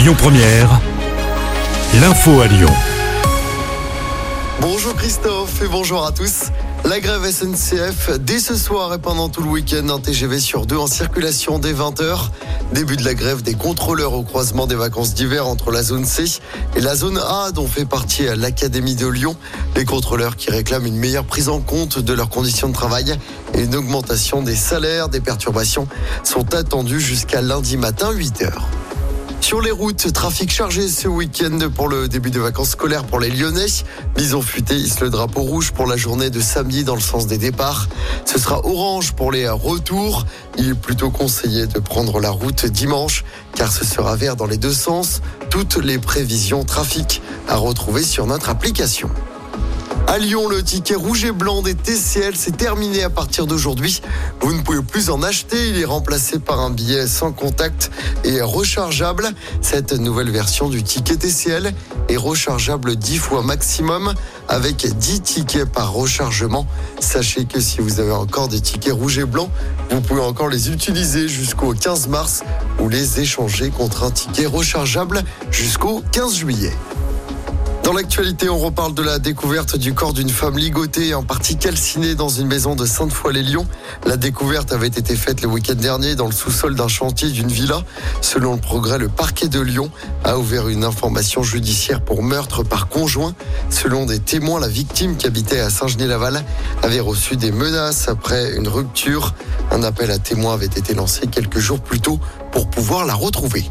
Lyon Première, l'info à Lyon. Bonjour Christophe et bonjour à tous. La grève SNCF dès ce soir et pendant tout le week-end, un TGV sur deux en circulation dès 20h. Début de la grève des contrôleurs au croisement des vacances d'hiver entre la zone C et la zone A dont fait partie l'Académie de Lyon. Les contrôleurs qui réclament une meilleure prise en compte de leurs conditions de travail et une augmentation des salaires. Des perturbations sont attendues jusqu'à lundi matin 8h. Sur les routes, trafic chargé ce week-end pour le début de vacances scolaires pour les Lyonnais. Bison futé hisse le drapeau rouge pour la journée de samedi dans le sens des départs. Ce sera orange pour les retours. Il est plutôt conseillé de prendre la route dimanche car ce sera vert dans les deux sens. Toutes les prévisions trafic à retrouver sur notre application. À Lyon, le ticket rouge et blanc des TCL s'est terminé à partir d'aujourd'hui. Vous ne pouvez plus en acheter. Il est remplacé par un billet sans contact et rechargeable. Cette nouvelle version du ticket TCL est rechargeable 10 fois maximum avec 10 tickets par rechargement. Sachez que si vous avez encore des tickets rouges et blancs, vous pouvez encore les utiliser jusqu'au 15 mars ou les échanger contre un ticket rechargeable jusqu'au 15 juillet. Dans l'actualité, on reparle de la découverte du corps d'une femme ligotée et en partie calcinée dans une maison de Sainte-Foy-les-Lyons. La découverte avait été faite le week-end dernier dans le sous-sol d'un chantier d'une villa. Selon le progrès, le parquet de Lyon a ouvert une information judiciaire pour meurtre par conjoint. Selon des témoins, la victime qui habitait à Saint-Genis-Laval avait reçu des menaces après une rupture. Un appel à témoins avait été lancé quelques jours plus tôt pour pouvoir la retrouver.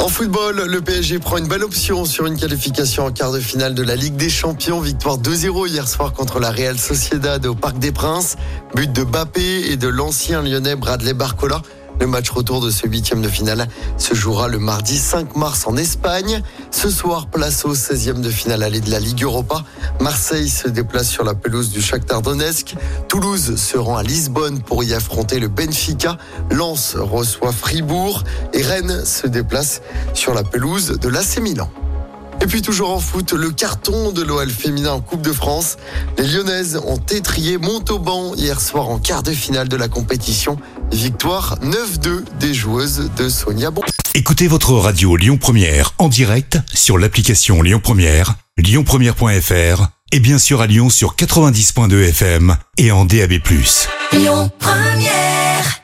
En football, le PSG prend une belle option sur une qualification en quart de finale de la Ligue des Champions. Victoire 2-0 hier soir contre la Real Sociedad au Parc des Princes. But de Bappé et de l'ancien lyonnais Bradley Barcola. Le match retour de ce huitième de finale se jouera le mardi 5 mars en Espagne. Ce soir, place au 16e de finale aller de la Ligue Europa. Marseille se déplace sur la pelouse du Shakhtar Donetsk. Toulouse se rend à Lisbonne pour y affronter le Benfica. Lens reçoit Fribourg et Rennes se déplace sur la pelouse de l'AC Milan. Et puis toujours en foot, le carton de l'OL féminin en Coupe de France. Les Lyonnaises ont étrié Montauban hier soir en quart de finale de la compétition. Victoire 9-2 des joueuses de Sonia Bon. Écoutez votre radio Lyon Première en direct sur l'application Lyon Première, lyonpremière.fr et bien sûr à Lyon sur 90.2 FM et en DAB+. Lyon Première